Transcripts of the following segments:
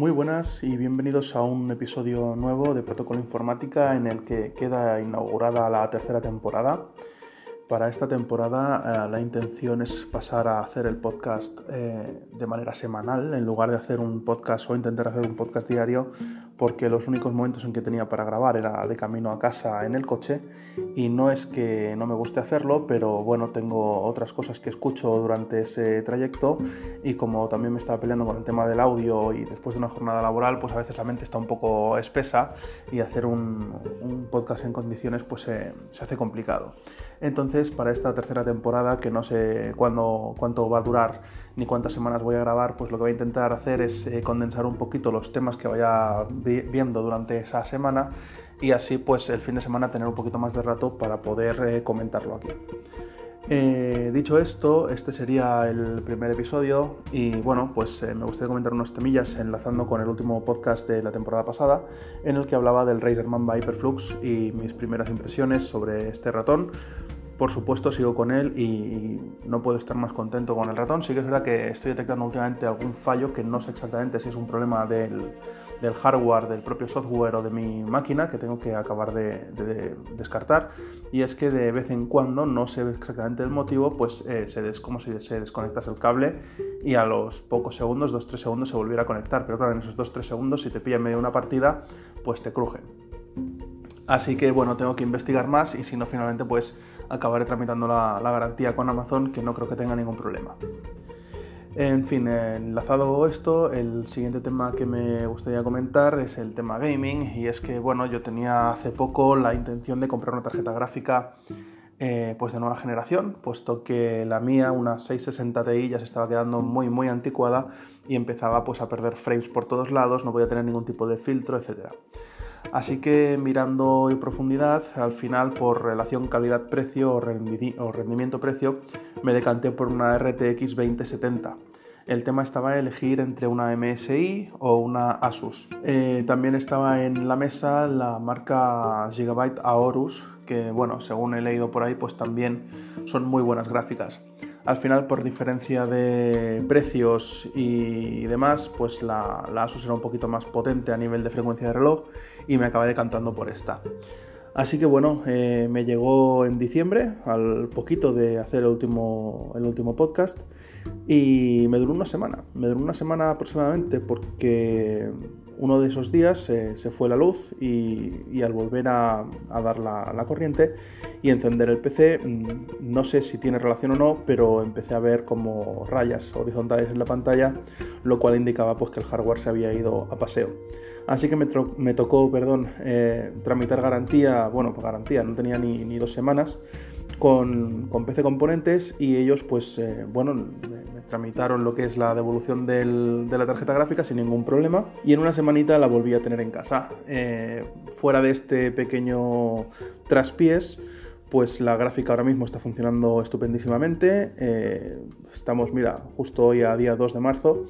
Muy buenas y bienvenidos a un episodio nuevo de Protocolo Informática en el que queda inaugurada la tercera temporada. Para esta temporada eh, la intención es pasar a hacer el podcast eh, de manera semanal en lugar de hacer un podcast o intentar hacer un podcast diario porque los únicos momentos en que tenía para grabar era de camino a casa en el coche y no es que no me guste hacerlo, pero bueno, tengo otras cosas que escucho durante ese trayecto y como también me estaba peleando con el tema del audio y después de una jornada laboral, pues a veces la mente está un poco espesa y hacer un, podcast en condiciones pues se hace complicado. Entonces, para esta tercera temporada, que no sé cuándo, cuánto va a durar ni cuántas semanas voy a grabar, pues lo que voy a intentar hacer es eh, condensar un poquito los temas que vaya viendo durante esa semana y así pues el fin de semana tener un poquito más de rato para poder eh, comentarlo aquí. Eh, dicho esto, este sería el primer episodio y bueno, pues me gustaría comentar unos temillas enlazando con el último podcast de la temporada pasada en el que hablaba del Razer Mamba Hyperflux y mis primeras impresiones sobre este ratón, por supuesto sigo con él y no puedo estar más contento con el ratón. Sí que es verdad que estoy detectando últimamente algún fallo que no sé exactamente si es un problema del, hardware, del propio software o de mi máquina que tengo que acabar de, descartar. Y es que de vez en cuando, no sé exactamente el motivo, pues eh, se es como si se desconectas el cable y a los pocos segundos, 2-3 segundos, se volviera a conectar. Pero claro, en esos 2-3 segundos, si te pilla en medio de una partida, pues te cruje. Así que bueno, tengo que investigar más y si no, finalmente pues acabaré tramitando la, garantía con Amazon, que no creo que tenga ningún problema. En fin, enlazado esto, el siguiente tema que me gustaría comentar es el tema gaming y es que bueno, yo tenía hace poco la intención de comprar una tarjeta gráfica eh, pues de nueva generación, puesto que la mía, una 660 Ti, ya se estaba quedando muy muy anticuada y empezaba pues a perder frames por todos lados, no podía tener ningún tipo de filtro, etcétera. Así que mirando en profundidad, al final por relación calidad-precio o rendimiento-precio, me decanté por una RTX 2070. El tema estaba elegir entre una MSI o una Asus. Eh, también estaba en la mesa la marca Gigabyte Aorus, que bueno, según he leído por ahí, pues también son muy buenas gráficas. Al final, por diferencia de precios y demás, pues la, Asus era un poquito más potente a nivel de frecuencia de reloj y me acabé decantando por esta. Así que bueno, eh, me llegó en diciembre, al poquito de hacer el último, el último podcast, y me duró una semana. Me duró una semana aproximadamente porque uno de esos días se fue la luz y, al volver a, dar la, corriente y encender el PC, mm, no sé si tiene relación o no, pero empecé a ver como rayas horizontales en la pantalla, lo cual indicaba pues, que el hardware se había ido a paseo. Así que me, tocó perdón, eh, tramitar garantía, bueno, pues garantía, no tenía ni, dos semanas, con, PC Componentes y ellos pues, eh, bueno, tramitaron lo que es la devolución de la tarjeta gráfica sin ningún problema y en una semanita la volví a tener en casa. Eh, fuera de este pequeño traspiés, pues la gráfica ahora mismo está funcionando estupendísimamente. Eh, estamos, mira, justo hoy a día 2 de marzo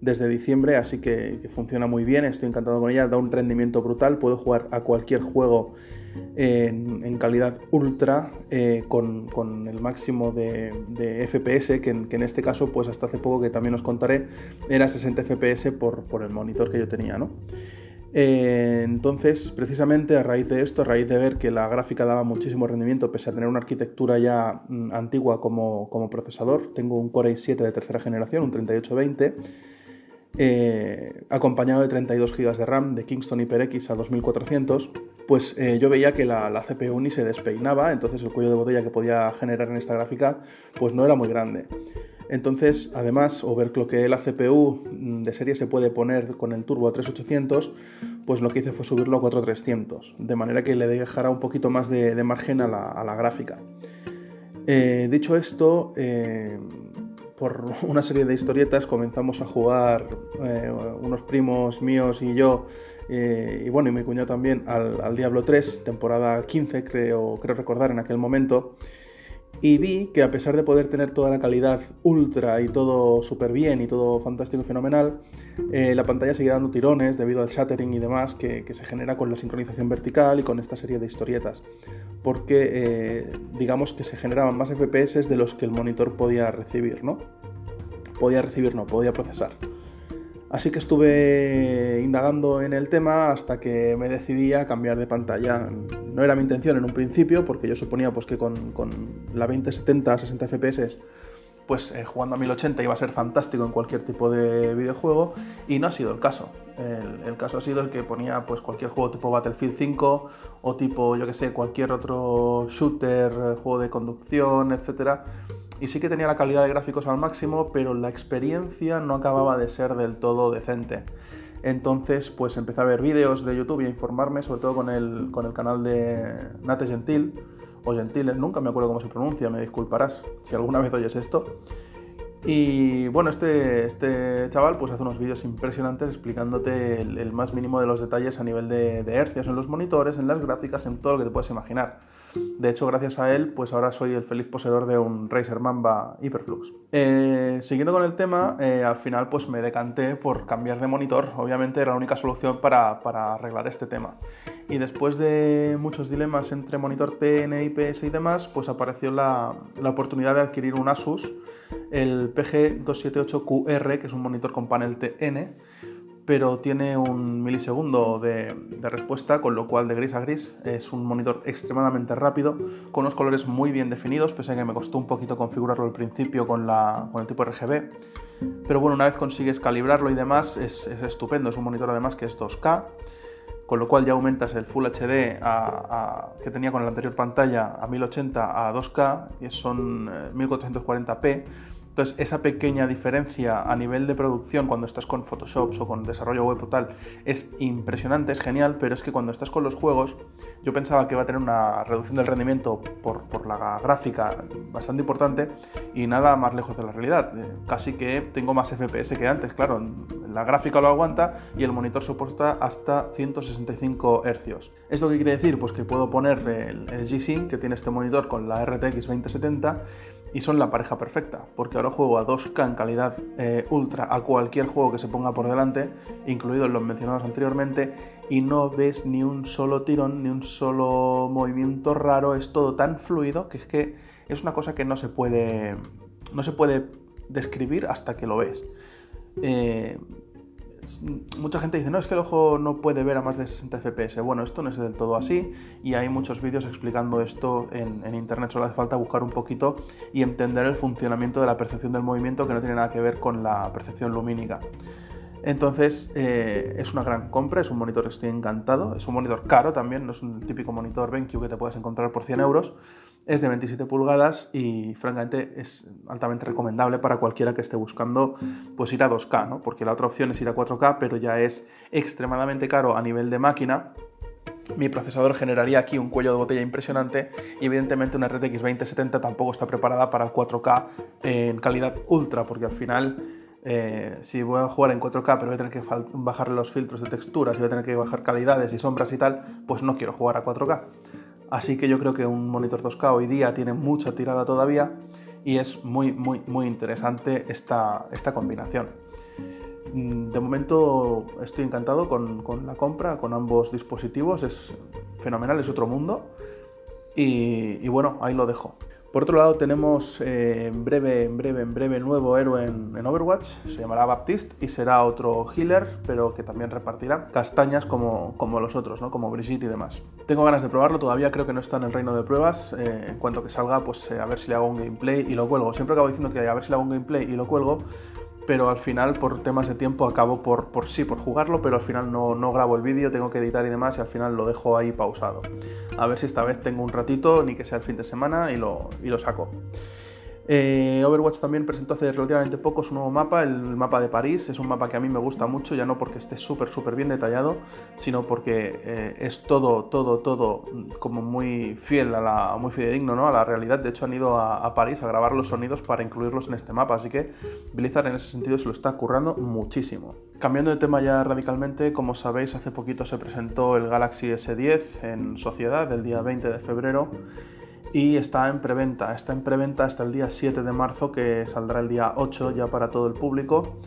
desde diciembre, así que, funciona muy bien, estoy encantado con ella, da un rendimiento brutal, puedo jugar a cualquier juego en, calidad ultra eh, con, el máximo de, FPS, que en, este caso, pues hasta hace poco que también os contaré, era 60 FPS por, por el monitor que yo tenía, ¿no? Eh, entonces, precisamente a raíz de esto, a raíz de ver que la gráfica daba muchísimo rendimiento, pese a tener una arquitectura ya mm, antigua como, como procesador, tengo un Core i7 de tercera generación, un 3820, eh, acompañado de 32 GB de RAM de Kingston HyperX a 2400, pues eh, yo veía que la, CPU ni se despeinaba, entonces el cuello de botella que podía generar en esta gráfica pues no era muy grande. Entonces, además, overclockeé la CPU mm, de serie se puede poner con el turbo a 3800, pues lo que hice fue subirlo a 4300, de manera que le dejara un poquito más de, margen a la, gráfica. Eh, dicho esto, por una serie de historietas comenzamos a jugar eh, unos primos míos y yo, eh, y bueno, y mi cuñado también, al, Diablo 3, temporada 15 creo, creo recordar en aquel momento, y vi que a pesar de poder tener toda la calidad ultra y todo súper bien y todo fantástico y fenomenal, eh, la pantalla seguía dando tirones debido al shattering y demás que, se genera con la sincronización vertical y con esta serie de historietas. Porque eh, digamos que se generaban más FPS de los que el monitor podía recibir, ¿no? Podía recibir, no, podía procesar. Así que estuve indagando en el tema hasta que me decidí a cambiar de pantalla. No era mi intención en un principio, porque yo suponía pues, que con, la 2070 a 60 FPS, pues eh, jugando a 1080 iba a ser fantástico en cualquier tipo de videojuego, y no ha sido el caso. El, caso ha sido el que ponía pues, cualquier juego tipo Battlefield 5 o tipo, yo que sé, cualquier otro shooter, eh, juego de conducción, etcétera y sí que tenía la calidad de gráficos al máximo, pero la experiencia no acababa de ser del todo decente. Entonces, pues empecé a ver vídeos de YouTube y a informarme, sobre todo con el, con el canal de Nate Gentil, o Gentiles, nunca me acuerdo cómo se pronuncia, me disculparás si alguna vez oyes esto. Y bueno, este, este chaval pues hace unos vídeos impresionantes explicándote el, más mínimo de los detalles a nivel de, de hercios en los monitores, en las gráficas, en todo lo que te puedes imaginar. De hecho, gracias a él, pues ahora soy el feliz poseedor de un Razer Mamba Hyperflux. Eh, siguiendo con el tema, eh, al final pues me decanté por cambiar de monitor. Obviamente era la única solución para, arreglar este tema. Y después de muchos dilemas entre monitor TN, IPS y demás, pues apareció la, la oportunidad de adquirir un Asus, el PG278QR, que es un monitor con panel TN pero tiene un milisegundo de, respuesta, con lo cual de gris a gris es un monitor extremadamente rápido, con unos colores muy bien definidos, pese a que me costó un poquito configurarlo al principio con, la, con el tipo RGB. Pero bueno, una vez consigues calibrarlo y demás, es, estupendo. Es un monitor además que es 2K, con lo cual ya aumentas el Full HD que tenía con la anterior pantalla a 1080 a 2K, y son 1440p eh, entonces, esa pequeña diferencia a nivel de producción cuando estás con Photoshop o con desarrollo web o tal es impresionante, es genial, pero es que cuando estás con los juegos, yo pensaba que iba a tener una reducción del rendimiento por, la gráfica bastante importante y nada más lejos de la realidad. Eh, casi que tengo más FPS que antes, claro, la gráfica lo aguanta y el monitor soporta hasta 165 Hz. ¿Esto qué quiere decir? Pues que puedo poner el, el G-Sync que tiene este monitor con la RTX 2070 y son la pareja perfecta, porque ahora juego a 2K en calidad eh, ultra a cualquier juego que se ponga por delante, incluidos los mencionados anteriormente, y no ves ni un solo tirón, ni un solo movimiento raro, es todo tan fluido que es que es una cosa que no se puede, no se puede describir hasta que lo ves. Eh, mucha gente dice, no, es que el ojo no puede ver a más de 60 FPS. Bueno, esto no es del todo así y hay muchos vídeos explicando esto en, internet. Solo hace falta buscar un poquito y entender el funcionamiento de la percepción del movimiento que no tiene nada que ver con la percepción lumínica. Entonces eh, es una gran compra, es un monitor que estoy encantado, es un monitor caro también, no es un típico monitor BenQ que te puedes encontrar por 100 euros, es de 27 pulgadas y francamente es altamente recomendable para cualquiera que esté buscando pues ir a 2K, ¿no? porque la otra opción es ir a 4K, pero ya es extremadamente caro a nivel de máquina. Mi procesador generaría aquí un cuello de botella impresionante y evidentemente una RTX 2070 tampoco está preparada para el 4K en calidad ultra, porque al final eh, si voy a jugar en 4K pero voy a tener que bajar los filtros de texturas y voy a tener que bajar calidades y sombras y tal, pues no quiero jugar a 4K. Así que yo creo que un monitor 2K hoy día tiene mucha tirada todavía y es muy, muy, muy interesante esta, esta combinación. Mm, de momento estoy encantado con, la compra, con ambos dispositivos, es fenomenal, es otro mundo. y bueno, ahí lo dejo. Por otro lado, tenemos eh, en breve, en breve, en breve nuevo héroe en, Overwatch. Se llamará Baptiste y será otro healer, pero que también repartirá castañas como, como los otros, ¿no? como Brigitte y demás. Tengo ganas de probarlo, todavía creo que no está en el reino de pruebas. Eh, en cuanto que salga, pues eh, a ver si le hago un gameplay y lo cuelgo. Siempre acabo diciendo que a ver si le hago un gameplay y lo cuelgo, pero al final por temas de tiempo acabo por, por sí, por jugarlo, pero al final no, no grabo el vídeo, tengo que editar y demás y al final lo dejo ahí pausado. A ver si esta vez tengo un ratito, ni que sea el fin de semana y lo, y lo saco. Eh, Overwatch también presentó hace relativamente poco su nuevo mapa, el mapa de París. Es un mapa que a mí me gusta mucho, ya no porque esté súper, súper bien detallado, sino porque eh, es todo, todo, todo como muy fiel, a la, muy fidedigno ¿no? a la realidad. De hecho, han ido a, París a grabar los sonidos para incluirlos en este mapa, así que Blizzard en ese sentido se lo está currando muchísimo. Cambiando de tema ya radicalmente, como sabéis, hace poquito se presentó el Galaxy S10 en Sociedad, el día 20 de febrero y está en preventa. Está en preventa hasta el día 7 de marzo, que saldrá el día 8 ya para todo el público.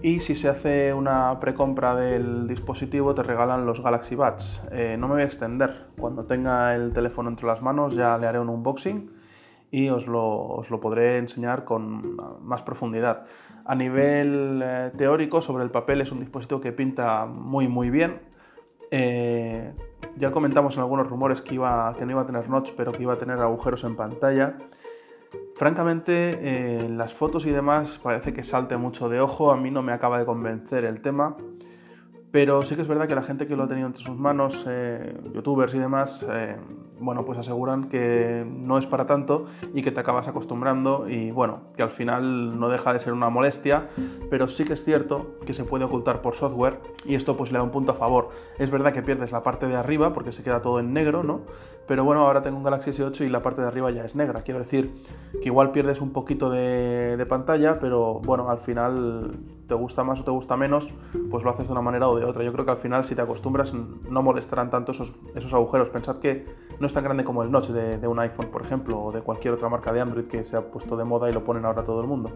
Y si se hace una precompra del dispositivo, te regalan los Galaxy Buds. Eh, no me voy a extender. Cuando tenga el teléfono entre las manos, ya le haré un unboxing y os lo, os lo podré enseñar con más profundidad. A nivel eh, teórico, sobre el papel es un dispositivo que pinta muy muy bien. Eh, ya comentamos en algunos rumores que, que no iba a tener notch, pero que iba a tener agujeros en pantalla. Francamente, en las fotos y demás parece que salte mucho de ojo, a mí no me acaba de convencer el tema. Pero sí que es verdad que la gente que lo ha tenido entre sus manos, eh, youtubers y demás, eh, bueno, pues aseguran que no es para tanto y que te acabas acostumbrando y bueno, que al final no deja de ser una molestia, pero sí que es cierto que se puede ocultar por software y esto pues le da un punto a favor. Es verdad que pierdes la parte de arriba porque se queda todo en negro, ¿no? Pero bueno, ahora tengo un Galaxy S8 y la parte de arriba ya es negra. Quiero decir que igual pierdes un poquito de, pantalla, pero bueno, al final te gusta más o te gusta menos, pues lo haces de una manera o de otra. Yo creo que al final si te acostumbras no molestarán tanto esos, esos agujeros. Pensad que no es tan grande como el notch de, un iPhone, por ejemplo, o de cualquier otra marca de Android que se ha puesto de moda y lo ponen ahora todo el mundo.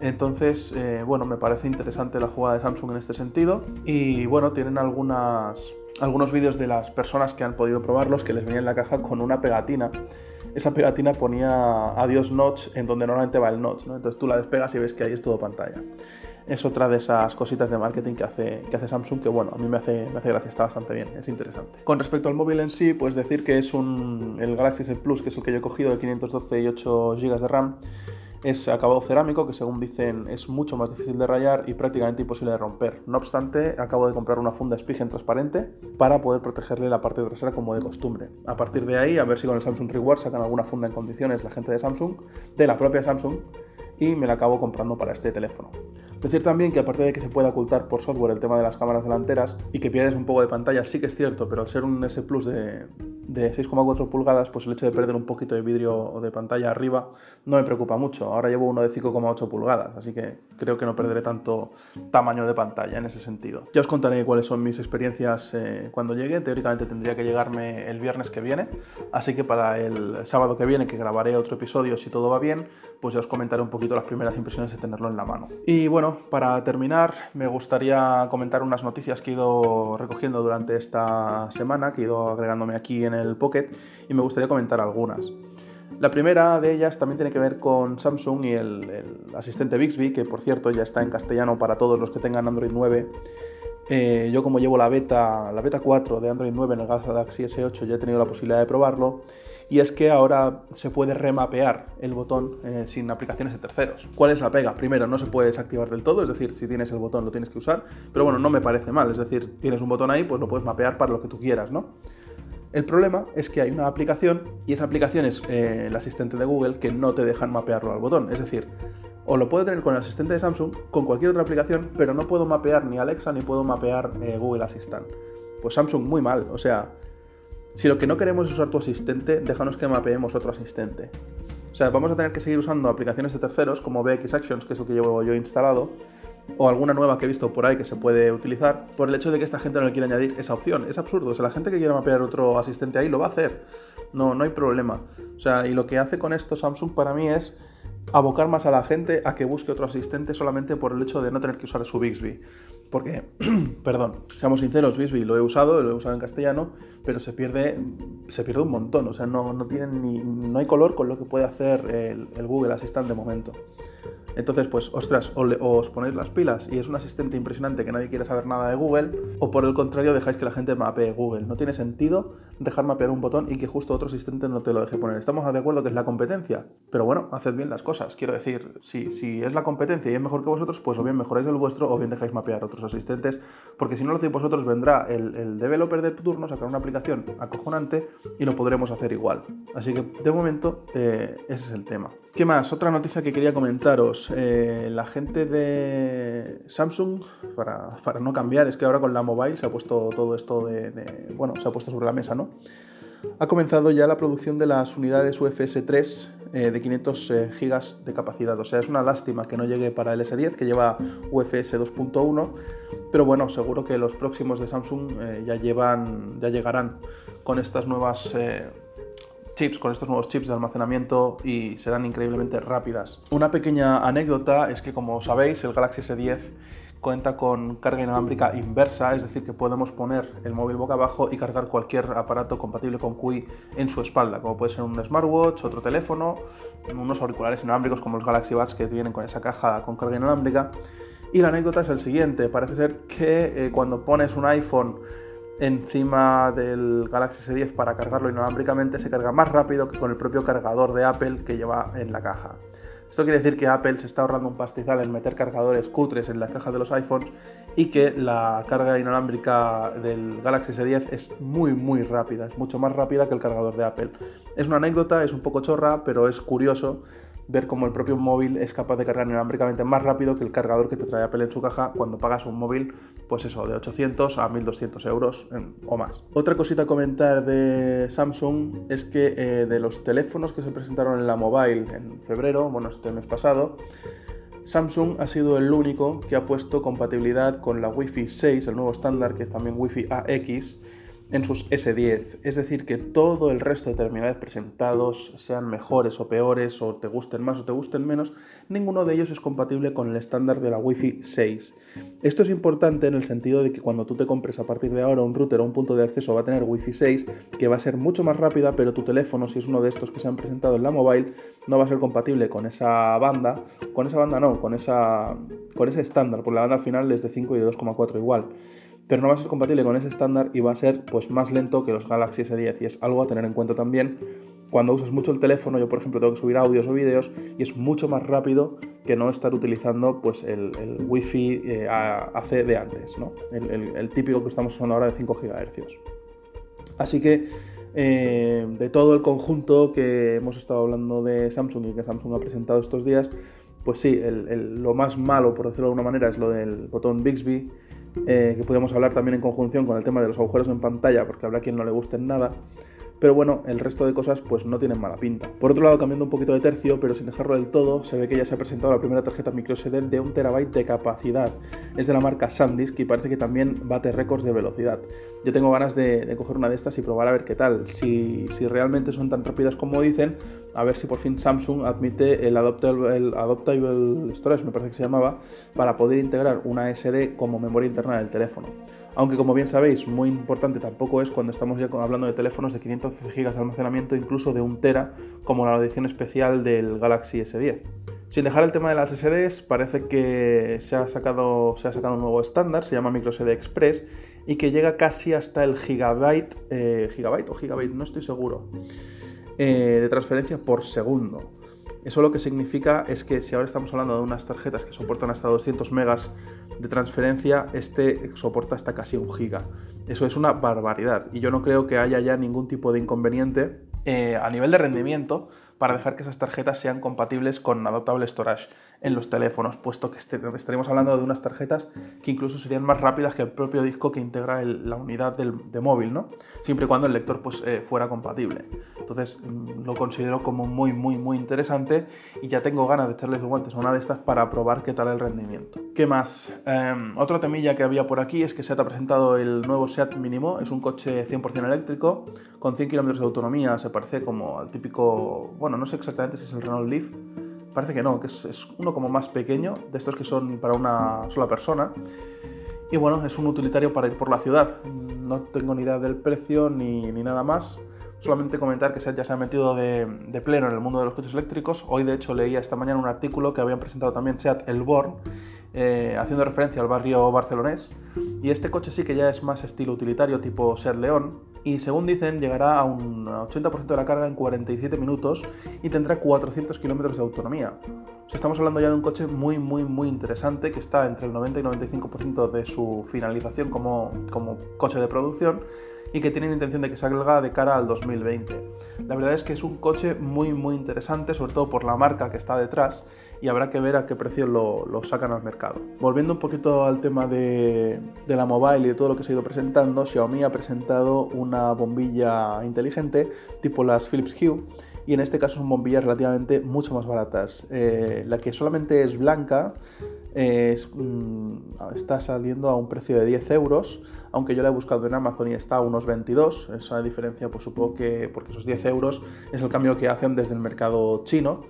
Entonces, eh, bueno, me parece interesante la jugada de Samsung en este sentido. Y bueno, tienen algunas, algunos vídeos de las personas que han podido probarlos que les venía en la caja con una pegatina esa pegatina ponía adiós notch en donde normalmente va el notch, ¿no? Entonces tú la despegas y ves que ahí es todo pantalla es otra de esas cositas de marketing que hace, que hace Samsung que, bueno, a mí me hace, me hace gracia, está bastante bien, es interesante. Con respecto al móvil en sí, pues decir que es un, el Galaxy S Plus, que es el que yo he cogido de 512 y 8 GB de RAM, es acabado cerámico, que según dicen es mucho más difícil de rayar y prácticamente imposible de romper. No obstante, acabo de comprar una funda Spigen transparente para poder protegerle la parte trasera como de costumbre. A partir de ahí, a ver si con el Samsung Reward sacan alguna funda en condiciones la gente de Samsung, de la propia Samsung, y me la acabo comprando para este teléfono. Decir también que aparte de que se puede ocultar por software el tema de las cámaras delanteras y que pierdes un poco de pantalla, sí que es cierto, pero al ser un S Plus de, de 6,4 pulgadas, pues el hecho de perder un poquito de vidrio o de pantalla arriba no me preocupa mucho. Ahora llevo uno de 5,8 pulgadas, así que creo que no perderé tanto tamaño de pantalla en ese sentido. Ya os contaré cuáles son mis experiencias eh, cuando llegue. Teóricamente tendría que llegarme el viernes que viene, así que para el sábado que viene, que grabaré otro episodio si todo va bien, pues ya os comentaré un poquito las primeras impresiones de tenerlo en la mano. Y bueno, para terminar, me gustaría comentar unas noticias que he ido recogiendo durante esta semana, que he ido agregándome aquí en el Pocket y me gustaría comentar algunas. La primera de ellas también tiene que ver con Samsung y el, asistente Bixby, que por cierto ya está en castellano para todos los que tengan Android 9. Eh, yo como llevo la beta, la beta 4 de Android 9 en el Galaxy S8 ya he tenido la posibilidad de probarlo y es que ahora se puede remapear el botón eh, sin aplicaciones de terceros. ¿Cuál es la pega? Primero, no se puede desactivar del todo, es decir, si tienes el botón lo tienes que usar, pero bueno, no me parece mal, es decir, tienes un botón ahí, pues lo puedes mapear para lo que tú quieras, ¿no? El problema es que hay una aplicación y esa aplicación es eh, el asistente de Google que no te dejan mapearlo al botón. Es decir, o lo puedo tener con el asistente de Samsung, con cualquier otra aplicación, pero no puedo mapear ni Alexa ni puedo mapear eh, Google Assistant. Pues Samsung muy mal, o sea, si lo que no queremos es usar tu asistente, déjanos que mapeemos otro asistente. O sea, vamos a tener que seguir usando aplicaciones de terceros como BX Actions, que es lo que llevo yo instalado, o alguna nueva que he visto por ahí que se puede utilizar, por el hecho de que esta gente no le quiere añadir esa opción. Es absurdo, o sea, la gente que quiera mapear otro asistente ahí lo va a hacer. No, no hay problema. O sea, y lo que hace con esto Samsung para mí es abocar más a la gente a que busque otro asistente solamente por el hecho de no tener que usar su Bixby. Porque, perdón, seamos sinceros, Bixby lo he usado, lo he usado en castellano, pero se pierde, se pierde un montón. O sea, no, no, ni, no hay color con lo que puede hacer el, el Google Assistant de momento. Entonces, pues, ostras, o, os ponéis las pilas y es un asistente impresionante que nadie quiere saber nada de Google, o por el contrario dejáis que la gente mapee Google. No tiene sentido dejar mapear un botón y que justo otro asistente no te lo deje poner. Estamos de acuerdo que es la competencia, pero bueno, haced bien las cosas. Quiero decir, si, es la competencia y es mejor que vosotros, pues o bien mejoráis el vuestro o bien dejáis mapear otros asistentes, porque si no lo hacéis vosotros vendrá el, el developer de turno, sacar una aplicación acojonante y lo podremos hacer igual. Así que de momento eh, ese es el tema. ¿Qué más? Otra noticia que quería comentaros. Eh, la gente de Samsung, para, no cambiar, es que ahora con la mobile se ha puesto todo esto de, Bueno, se ha puesto sobre la mesa, ¿no? Ha comenzado ya la producción de las unidades UFS 3 eh, de 500 eh, GB de capacidad. O sea, es una lástima que no llegue para el S10, que lleva UFS 2.1, pero bueno, seguro que los próximos de Samsung ya, llevan, ya llegarán con estas nuevas chips, con estos nuevos chips de almacenamiento y serán increíblemente rápidas. Una pequeña anécdota es que como sabéis el Galaxy S10 cuenta con carga inalámbrica inversa, es decir, que podemos poner el móvil boca abajo y cargar cualquier aparato compatible con QI en su espalda, como puede ser un smartwatch, otro teléfono, unos auriculares inalámbricos como los Galaxy Buds que vienen con esa caja con carga inalámbrica. Y la anécdota es el siguiente, parece ser que eh, cuando pones un iPhone encima del Galaxy S10 para cargarlo inalámbricamente se carga más rápido que con el propio cargador de Apple que lleva en la caja. Esto quiere decir que Apple se está ahorrando un pastizal en meter cargadores cutres en las cajas de los iPhones y que la carga inalámbrica del Galaxy S10 es muy muy rápida, es mucho más rápida que el cargador de Apple. Es una anécdota, es un poco chorra, pero es curioso ver cómo el propio móvil es capaz de cargar inalámbricamente más rápido que el cargador que te trae Apple en su caja cuando pagas un móvil, pues eso, de 800 a 1200 euros o más. Otra cosita a comentar de Samsung es que eh, de los teléfonos que se presentaron en la mobile en febrero, bueno, este mes pasado, Samsung ha sido el único que ha puesto compatibilidad con la Wi-Fi 6, el nuevo estándar que es también Wi-Fi AX, en sus S10. Es decir, que todo el resto de terminales presentados, sean mejores o peores, o te gusten más o te gusten menos, ninguno de ellos es compatible con el estándar de la Wi-Fi 6. Esto es importante en el sentido de que cuando tú te compres a partir de ahora un router o un punto de acceso va a tener Wi-Fi 6, que va a ser mucho más rápida, pero tu teléfono, si es uno de estos que se han presentado en la mobile, no va a ser compatible con esa banda. Con esa banda no, con, esa, con ese estándar, por la banda al final es de 5 y de 2,4 igual pero no va a ser compatible con ese estándar y va a ser pues, más lento que los Galaxy S10 y es algo a tener en cuenta también cuando usas mucho el teléfono, yo por ejemplo tengo que subir audios o vídeos y es mucho más rápido que no estar utilizando pues, el, el Wi-Fi eh, AC de antes, ¿no? el, típico que estamos usando ahora de 5 GHz. Así que eh, de todo el conjunto que hemos estado hablando de Samsung y que Samsung ha presentado estos días, pues sí, lo más malo, por decirlo de alguna manera, es lo del botón Bixby eh, que podemos hablar también en conjunción con el tema de los agujeros en pantalla, porque habrá quien no le guste nada. Pero bueno, el resto de cosas pues no tienen mala pinta. Por otro lado, cambiando un poquito de tercio, pero sin dejarlo del todo, se ve que ya se ha presentado la primera tarjeta microSD de un terabyte de capacidad. Es de la marca SanDisk y parece que también bate récords de velocidad. Yo tengo ganas de, coger una de estas y probar a ver qué tal. Si, realmente son tan rápidas como dicen, a ver si por fin Samsung admite el Adoptable, el Adoptable Storage, me parece que se llamaba, para poder integrar una SD como memoria interna del teléfono aunque como bien sabéis, muy importante tampoco es cuando estamos ya hablando de teléfonos de 512 GB de almacenamiento, incluso de 1 tera, como la edición especial del Galaxy S10. Sin dejar el tema de las SDs, parece que se ha sacado, se ha sacado un nuevo estándar, se llama MicroSD Express, y que llega casi hasta el gigabyte, eh, gigabyte o gigabyte, no estoy seguro, eh, de transferencia por segundo. Eso lo que significa es que si ahora estamos hablando de unas tarjetas que soportan hasta 200 megas de transferencia, este soporta hasta casi un giga. Eso es una barbaridad y yo no creo que haya ya ningún tipo de inconveniente eh, a nivel de rendimiento para dejar que esas tarjetas sean compatibles con Adaptable Storage en los teléfonos, puesto que este, estaríamos hablando de unas tarjetas que incluso serían más rápidas que el propio disco que integra la unidad de móvil, ¿no? Siempre y cuando el lector pues, eh, fuera compatible. Entonces mm, lo considero como muy, muy, muy interesante y ya tengo ganas de echarles guantes a una de estas para probar qué tal el rendimiento. ¿Qué más? Em, otra temilla que había por aquí es que SEAT ha presentado el nuevo SEAT Mínimo, es un coche 100% eléctrico con 100 km de autonomía, se parece como al típico, bueno, no sé exactamente si es el Renault Leaf, parece que no, que es, uno como más pequeño, de estos que son para una sola persona. Y bueno, es un utilitario para ir por la ciudad. No tengo ni idea del precio ni, nada más. Solamente comentar que SEAT ya se ha metido de, pleno en el mundo de los coches eléctricos. Hoy, de hecho, leía esta mañana un artículo que habían presentado también SEAT El Born, eh, haciendo referencia al barrio barcelonés. Y este coche sí que ya es más estilo utilitario, tipo SEAT León, y según dicen llegará a un 80% de la carga en 47 minutos y tendrá 400 kilómetros de autonomía. estamos hablando ya de un coche muy muy muy interesante que está entre el 90 y 95% de su finalización como, como coche de producción y que tienen intención de que salga de cara al 2020. La verdad es que es un coche muy muy interesante, sobre todo por la marca que está detrás y habrá que ver a qué precio lo, sacan al mercado. Volviendo un poquito al tema de, la mobile y de todo lo que se ha ido presentando, Xiaomi ha presentado una bombilla inteligente tipo las Philips Hue y en este caso son bombillas relativamente mucho más baratas. Eh, la que solamente es blanca mm, está saliendo a un precio de 10 euros, aunque yo la he buscado en Amazon y está a unos 22. Esa diferencia, pues supongo que porque esos 10 euros es el cambio que hacen desde el mercado chino.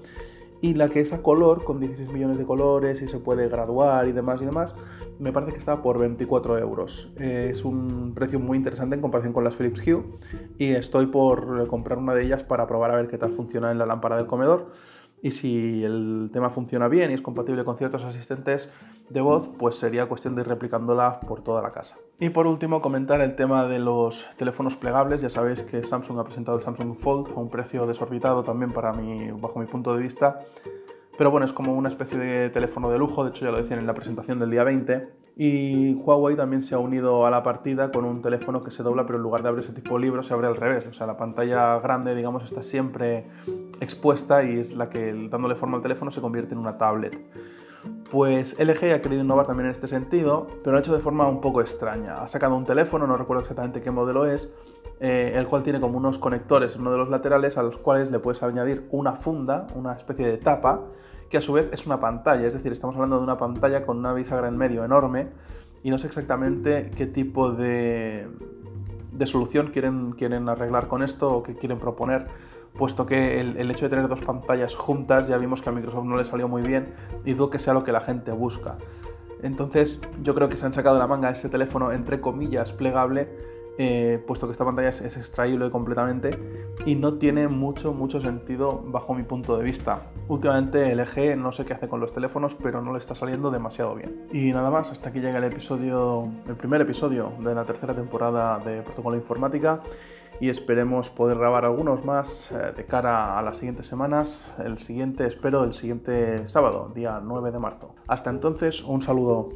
Y la que es a color, con 16 millones de colores y se puede graduar y demás y demás, me parece que está por 24 euros. Eh, es un precio muy interesante en comparación con las Philips Hue y estoy por comprar una de ellas para probar a ver qué tal funciona en la lámpara del comedor y si el tema funciona bien y es compatible con ciertos asistentes de voz, pues sería cuestión de ir replicándola por toda la casa. Y por último, comentar el tema de los teléfonos plegables. Ya sabéis que Samsung ha presentado el Samsung Fold a un precio desorbitado también para mí, bajo mi punto de vista. Pero bueno, es como una especie de teléfono de lujo, de hecho ya lo decían en la presentación del día 20. Y Huawei también se ha unido a la partida con un teléfono que se dobla, pero en lugar de abrirse tipo libro, se abre al revés. O sea, la pantalla grande, digamos, está siempre expuesta y es la que, dándole forma al teléfono, se convierte en una tablet. Pues LG ha querido innovar también en este sentido, pero lo ha hecho de forma un poco extraña. Ha sacado un teléfono, no recuerdo exactamente qué modelo es, eh, el cual tiene como unos conectores en uno de los laterales a los cuales le puedes añadir una funda, una especie de tapa, que a su vez es una pantalla, es decir, estamos hablando de una pantalla con una bisagra en medio enorme y no sé exactamente qué tipo de, de solución quieren, quieren arreglar con esto o qué quieren proponer, puesto que el, hecho de tener dos pantallas juntas ya vimos que a Microsoft no le salió muy bien y dudo que sea lo que la gente busca. Entonces yo creo que se han sacado de la manga este teléfono entre comillas plegable eh, puesto que esta pantalla es, extraíble completamente y no tiene mucho, mucho sentido bajo mi punto de vista. Últimamente LG no sé qué hace con los teléfonos, pero no le está saliendo demasiado bien. Y nada más, hasta aquí llega el episodio, el primer episodio de la tercera temporada de Protocolo Informática y esperemos poder grabar algunos más eh, de cara a las siguientes semanas. El siguiente, espero, el siguiente sábado, día 9 de marzo. Hasta entonces, un saludo.